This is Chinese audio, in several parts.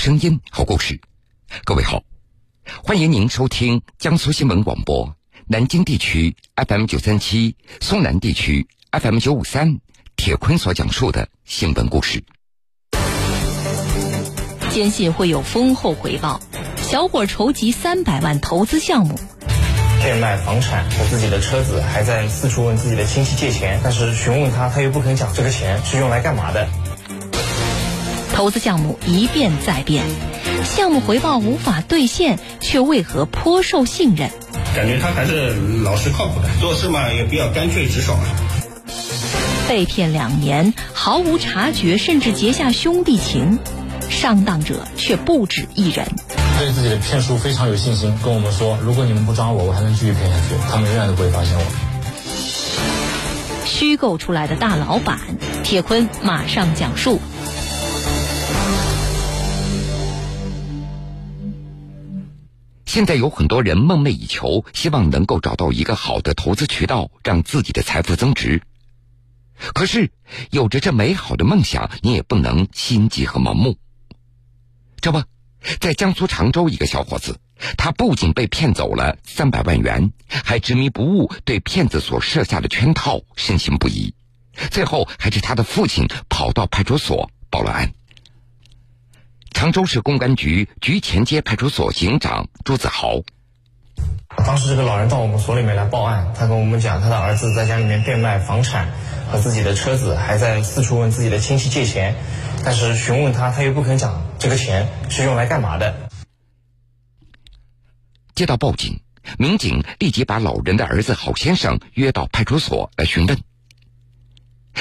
声音，好故事。各位好，欢迎您收听江苏新闻广播南京地区 FM 九三七、苏南地区 FM 九五三。铁坤所讲述的新闻故事。坚信会有丰厚回报，小伙筹集三百万投资项目。变卖房产和自己的车子，还在四处问自己的亲戚借钱，但是询问他，他又不肯讲这个钱是用来干嘛的。投资项目一变再变，项目回报无法兑现，却为何颇受信任？感觉他还是老实靠谱的，做事嘛也比较干脆直爽。被骗两年，毫无察觉，甚至结下兄弟情，上当者却不止一人。对自己的骗术非常有信心，跟我们说：“如果你们不抓我，我还能继续骗下去，他们永远都不会发现我。”虚构出来的大老板，铁坤马上讲述。现在有很多人梦寐以求，希望能够找到一个好的投资渠道，让自己的财富增值。可是，有着这美好的梦想，你也不能心急和盲目。这不。在江苏常州，一个小伙子，他不仅被骗走了三百万元，还执迷不悟，对骗子所设下的圈套深信不疑。最后，还是他的父亲跑到派出所报了案。常州市公安局局前街派出所警长朱子豪，当时这个老人到我们所里面来报案，他跟我们讲，他的儿子在家里面变卖房产和自己的车子，还在四处问自己的亲戚借钱。但是询问他，他又不肯讲这个钱是用来干嘛的。接到报警，民警立即把老人的儿子郝先生约到派出所来询问。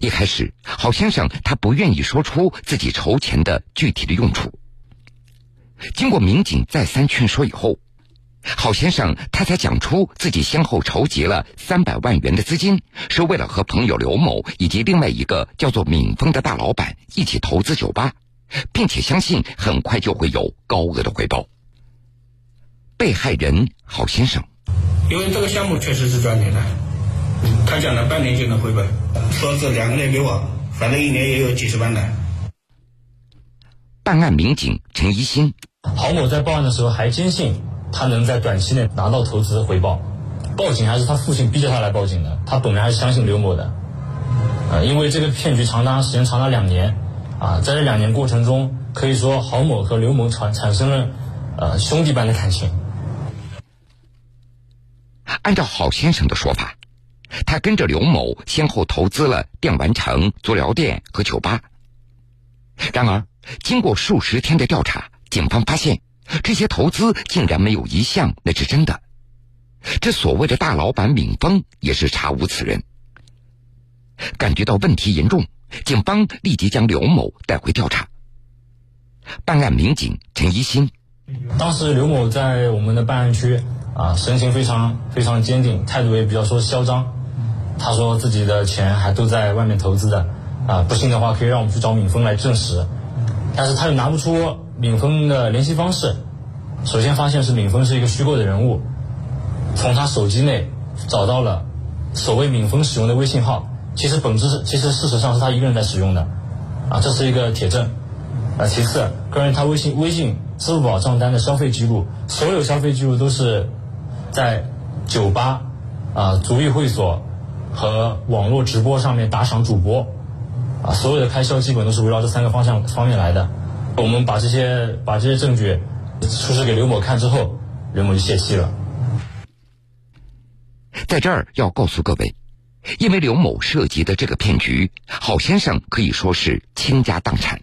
一开始，郝先生他不愿意说出自己筹钱的具体的用处。经过民警再三劝说以后。郝先生，他才讲出自己先后筹集了三百万元的资金，是为了和朋友刘某以及另外一个叫做敏峰的大老板一起投资酒吧，并且相信很快就会有高额的回报。被害人郝先生，因为这个项目确实是赚钱的，他讲了半年就能回本，说是两个月给我，反正一年也有几十万的。办案民警陈一新，郝某在报案的时候还坚信。他能在短期内拿到投资回报，报警还是他父亲逼着他来报警的。他本来还是相信刘某的，呃，因为这个骗局长达时间长达两年，啊，在这两年过程中，可以说郝某和刘某产产生了呃兄弟般的感情。按照郝先生的说法，他跟着刘某先后投资了电玩城、足疗店和酒吧。然而，经过数十天的调查，警方发现。这些投资竟然没有一项那是真的，这所谓的大老板敏峰也是查无此人。感觉到问题严重，警方立即将刘某带回调查。办案民警陈一新，当时刘某在我们的办案区啊，神情非常非常坚定，态度也比较说嚣张。他说自己的钱还都在外面投资的啊，不信的话可以让我们去找敏峰来证实，但是他又拿不出。敏峰的联系方式，首先发现是敏峰是一个虚构的人物，从他手机内找到了所谓敏峰使用的微信号，其实本质是其实事实上是他一个人在使用的，啊，这是一个铁证。啊，其次，关于他微信微信、支付宝账单的消费记录，所有消费记录都是在酒吧、啊足浴会所和网络直播上面打赏主播，啊，所有的开销基本都是围绕这三个方向方面来的。我们把这些把这些证据出示给刘某看之后，刘某就泄气了。在这儿要告诉各位，因为刘某涉及的这个骗局，郝先生可以说是倾家荡产，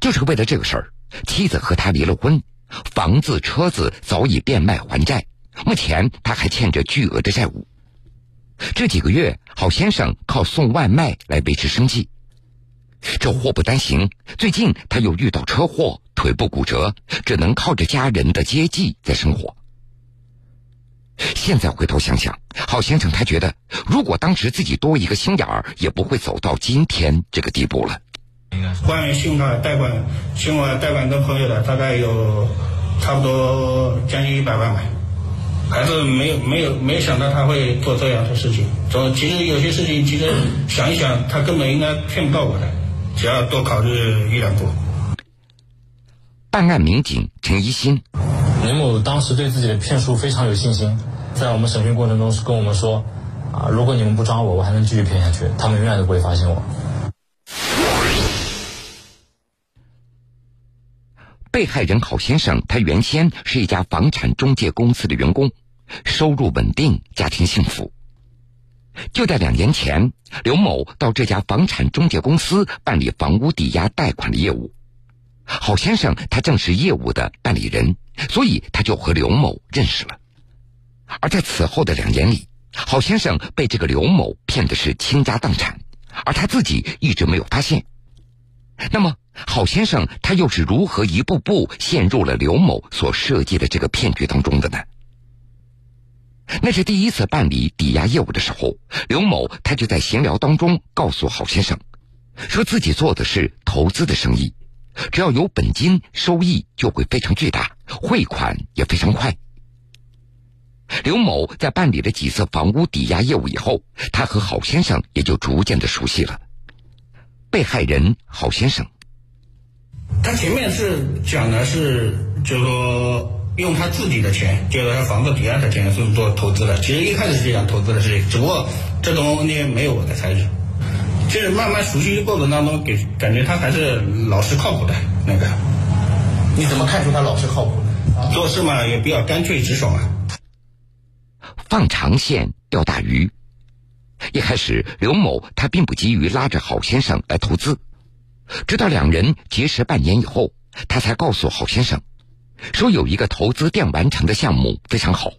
就是为了这个事儿，妻子和他离了婚，房子车子早已变卖还债，目前他还欠着巨额的债务。这几个月，郝先生靠送外卖来维持生计。这祸不单行，最近他又遇到车祸，腿部骨折，只能靠着家人的接济在生活。现在回头想想，郝先生他觉得，如果当时自己多一个心眼儿，也不会走到今天这个地步了。关于信用卡贷款，信用卡贷款跟朋友的大概有差不多将近一百万吧，还是没有没有没有想到他会做这样的事情。总其实有些事情，其实想一想，他根本应该骗不到我的。只要多考虑一两步。办案民警陈一新，林某当时对自己的骗术非常有信心，在我们审讯过程中是跟我们说，啊，如果你们不抓我，我还能继续骗下去，他们永远都不会发现我。被害人郝先生，他原先是一家房产中介公司的员工，收入稳定，家庭幸福。就在两年前，刘某到这家房产中介公司办理房屋抵押贷款的业务。郝先生他正是业务的办理人，所以他就和刘某认识了。而在此后的两年里，郝先生被这个刘某骗的是倾家荡产，而他自己一直没有发现。那么，郝先生他又是如何一步步陷入了刘某所设计的这个骗局当中的呢？那是第一次办理抵押业务的时候，刘某他就在闲聊当中告诉郝先生，说自己做的是投资的生意，只要有本金，收益就会非常巨大，汇款也非常快。刘某在办理了几次房屋抵押业务以后，他和郝先生也就逐渐的熟悉了。被害人郝先生，他前面是讲的是，就说。用他自己的钱，就是他房子抵押的钱是做投资的。其实一开始是想投资的事情，只不过这种问题没有我的参与。就是慢慢熟悉的过程当中，给感觉他还是老实靠谱的那个。你怎么看出他老实靠谱呢？做事嘛也比较干脆直爽啊。放长线钓大鱼。一开始，刘某他并不急于拉着郝先生来投资，直到两人结识半年以后，他才告诉郝先生。说有一个投资电玩城的项目非常好，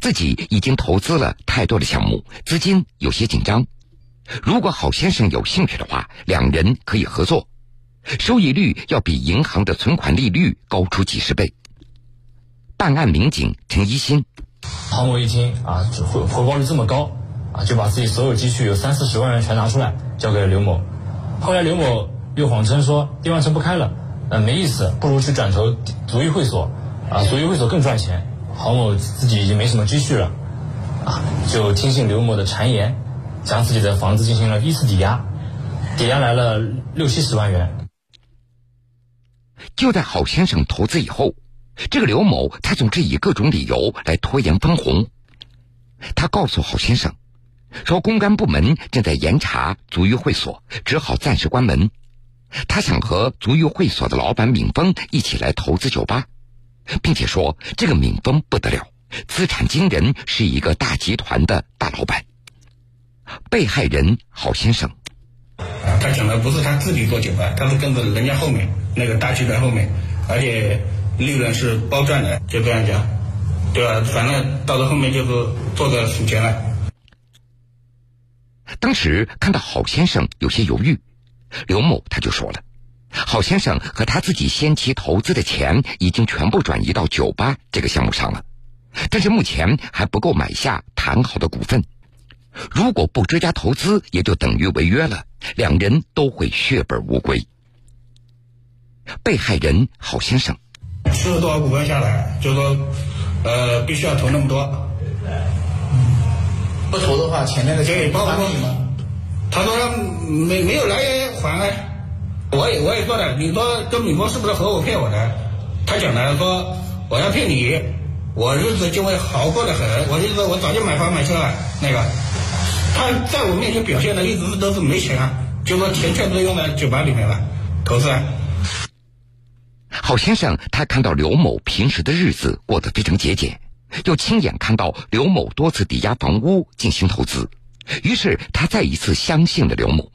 自己已经投资了太多的项目，资金有些紧张。如果郝先生有兴趣的话，两人可以合作，收益率要比银行的存款利率高出几十倍。办案民警陈一新，郝某一听啊，回回报率这么高啊，就把自己所有积蓄有三四十万元全拿出来交给了刘某。后来刘某又谎称说电玩城不开了。呃，没意思，不如去转投足浴会所，啊，足浴会所更赚钱。郝某自己已经没什么积蓄了，啊，就听信刘某的谗言，将自己的房子进行了一次抵押，抵押来了六七十万元。就在郝先生投资以后，这个刘某他总是以各种理由来拖延分红。他告诉郝先生，说公安部门正在严查足浴会所，只好暂时关门。他想和足浴会所的老板闵峰一起来投资酒吧，并且说这个闵峰不得了，资产惊人，是一个大集团的大老板。被害人郝先生，啊，他讲的不是他自己做酒吧，他是跟着人家后面那个大集团后面，而且利润是包赚的，就这样讲，对吧？反正到了后面就是做着数钱了。当时看到郝先生有些犹豫。刘某他就说了，郝先生和他自己先期投资的钱已经全部转移到酒吧这个项目上了，但是目前还不够买下谈好的股份，如果不追加投资，也就等于违约了，两人都会血本无归。被害人郝先生，吃了多少股份下来，就说，呃，必须要投那么多，不投的话，前面的钱包括吗？他说没没有来源还啊，我也我也说了，你说跟米峰是不是合伙骗我的？他讲的说我要骗你，我日子就会好过得很，我就说我早就买房买车了。那个他在我面前表现的一直都是没钱啊，就说钱全部都用在酒吧里面了，投资。郝先生他看到刘某平时的日子过得非常节俭，又亲眼看到刘某多次抵押房屋进行投资。于是他再一次相信了刘某，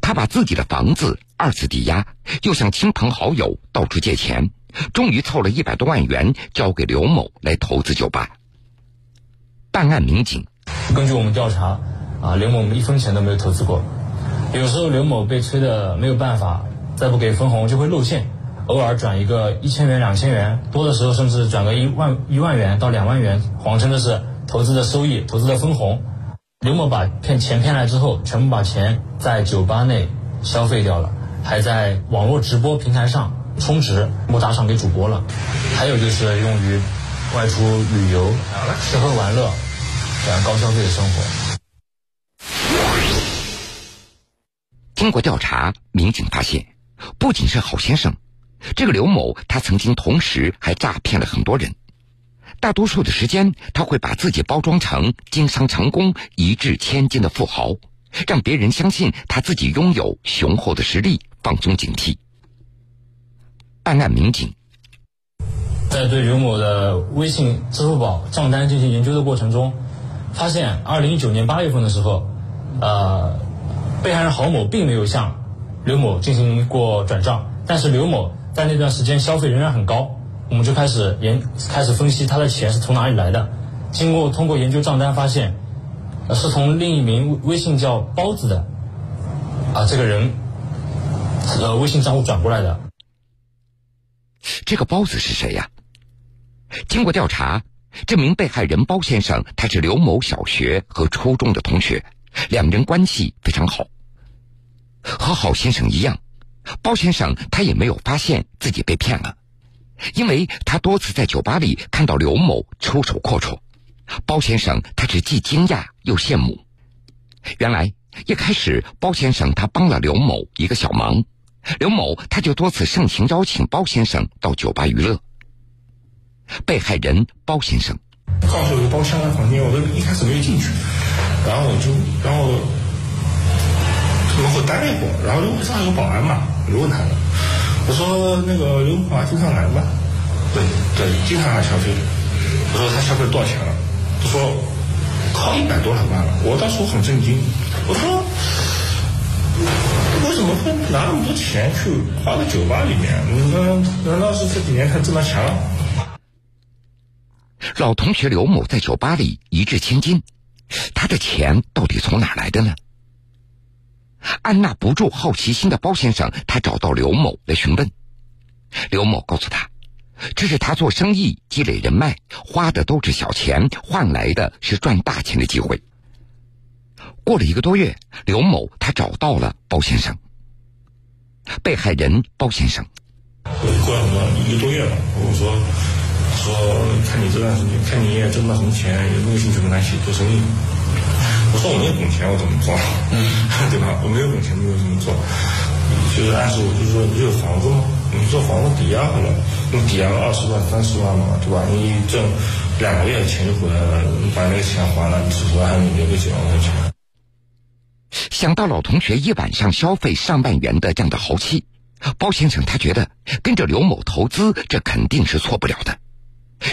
他把自己的房子二次抵押，又向亲朋好友到处借钱，终于凑了一百多万元交给刘某来投资酒吧。办案民警根据我们调查，啊，刘某一分钱都没有投资过。有时候刘某被催的没有办法，再不给分红就会露馅，偶尔转一个一千元、两千元，多的时候甚至转个一万一万元到两万元，谎称的是投资的收益、投资的分红。刘某把骗钱骗来之后，全部把钱在酒吧内消费掉了，还在网络直播平台上充值，不打赏给主播了。还有就是用于外出旅游、吃喝玩乐这样高消费的生活。经过调查，民警发现，不仅是郝先生，这个刘某他曾经同时还诈骗了很多人，大多数的时间他会把自己包装成经商成功、一掷千金的富豪，让别人相信他自己拥有雄厚的实力，放松警惕。办案民警在对刘某的微信、支付宝账单进行研究的过程中，发现二零一九年八月份的时候，呃，被害人郝某并没有向刘某进行过转账，但是刘某在那段时间消费仍然很高，我们就开始研开始分析他的钱是从哪里来的。经过通过研究账单发现，是从另一名微信叫包子的啊这个人呃微信账户转过来的。这个包子是谁呀？经过调查，这名被害人包先生他是刘某小学和初中的同学，两人关系非常好。和郝先生一样，包先生他也没有发现自己被骗了，因为他多次在酒吧里看到刘某出手阔绰。包先生他是既惊讶又羡慕。原来一开始包先生他帮了刘某一个小忙，刘某他就多次盛情邀请包先生到酒吧娱乐。被害人包先生告诉我个包厢的房间，我都一开始没有进去，然后我就然后门口待了一会儿，然后楼上有保安嘛，我就问他了，我说那个刘华经常来吗？对对，经常来消费。我说他消费多少钱了？他说靠一百多两万了。我当时我很震惊，我说为什么会拿那么多钱去花在酒吧里面？难难道是这几年他挣到钱了？老同学刘某在酒吧里一掷千金，他的钱到底从哪来的呢？按捺不住好奇心的包先生，他找到刘某来询问。刘某告诉他，这是他做生意积累人脉，花的都是小钱，换来的是赚大钱的机会。过了一个多月，刘某他找到了包先生。被害人包先生，过了一个多月吧，我说说看你这段时间，看你也挣不到什么钱，有没有兴趣跟他一起做生意？我说我没有本钱，我怎么做？嗯，对吧？我没有本钱，没有怎么做？就是暗示我，就是说你有房子吗？你做房子抵押好了，你抵押了二十万、三十万嘛，对吧？你挣两个月钱就回来了，你把那个钱还了，你至少还能留个几万块钱。想到老同学一晚上消费上万元的这样的豪气，包先生他觉得跟着刘某投资，这肯定是错不了的。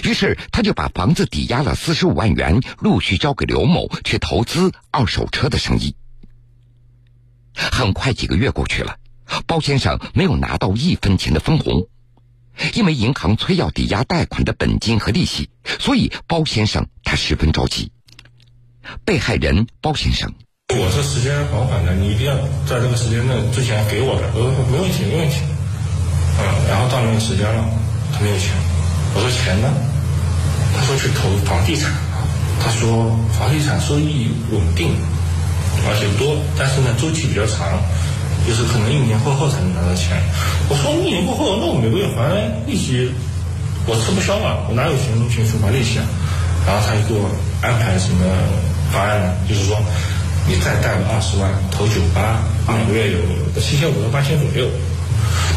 于是他就把房子抵押了四十五万元，陆续交给刘某去投资二手车的生意。很快几个月过去了，包先生没有拿到一分钱的分红，因为银行催要抵押贷款的本金和利息，所以包先生他十分着急。被害人包先生，我这时间还款的，你一定要在这个时间内之前给我的。我说没问题，没问题。嗯，然后到那个时间了，他没有钱。我说钱呢？他说去投房地产。他说房地产收益稳定，而且多，但是呢周期比较长，就是可能一年过后才能拿到钱。我说一年过后，那我每个月还利息，我吃不消啊，我哪有钱去去还利息啊？然后他就给我安排什么方案呢？就是说你再贷个二十万投九八，每个月有七千五到八千左右。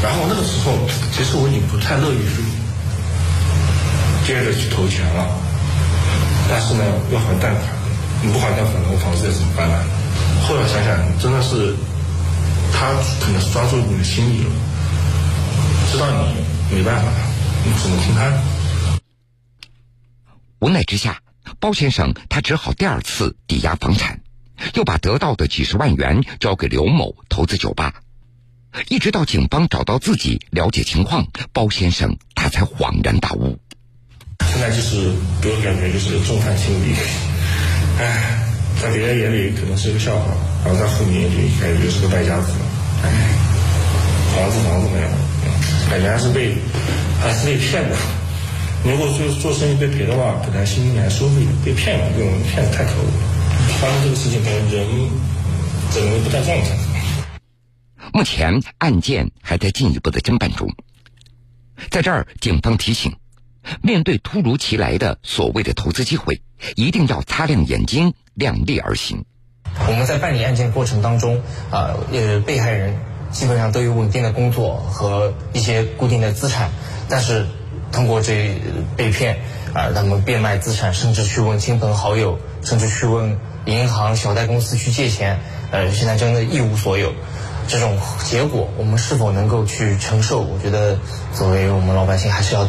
然后那个时候，其实我已经不太乐意去。接着去投钱了，但是呢要还贷款，你不还贷款，我房子也怎么办呢？后来想想，真的是他可能是抓住你的心理了，知道你没办法，你只能听他。无奈之下，包先生他只好第二次抵押房产，又把得到的几十万元交给刘某投资酒吧，一直到警方找到自己了解情况，包先生他才恍然大悟。现在就是给我感觉就是众叛亲离，唉，在别人眼里可能是一个笑话，然后在父母眼里感觉是个败家子，唉，房子房子没有，感觉还是被还是被骗的。如果说做生意被赔的话，本来心里还舒服一点，被骗了，被我们骗子太可恶了。发生这个事情，感觉人整个人不在状态。目前案件还在进一步的侦办中，在这儿，警方提醒。面对突如其来的所谓的投资机会，一定要擦亮眼睛，量力而行。我们在办理案件过程当中，啊，呃，被害人基本上都有稳定的工作和一些固定的资产，但是通过这被骗啊，他们变卖资产，甚至去问亲朋好友，甚至去问银行、小贷公司去借钱，呃，现在真的一无所有。这种结果，我们是否能够去承受？我觉得，作为我们老百姓，还是要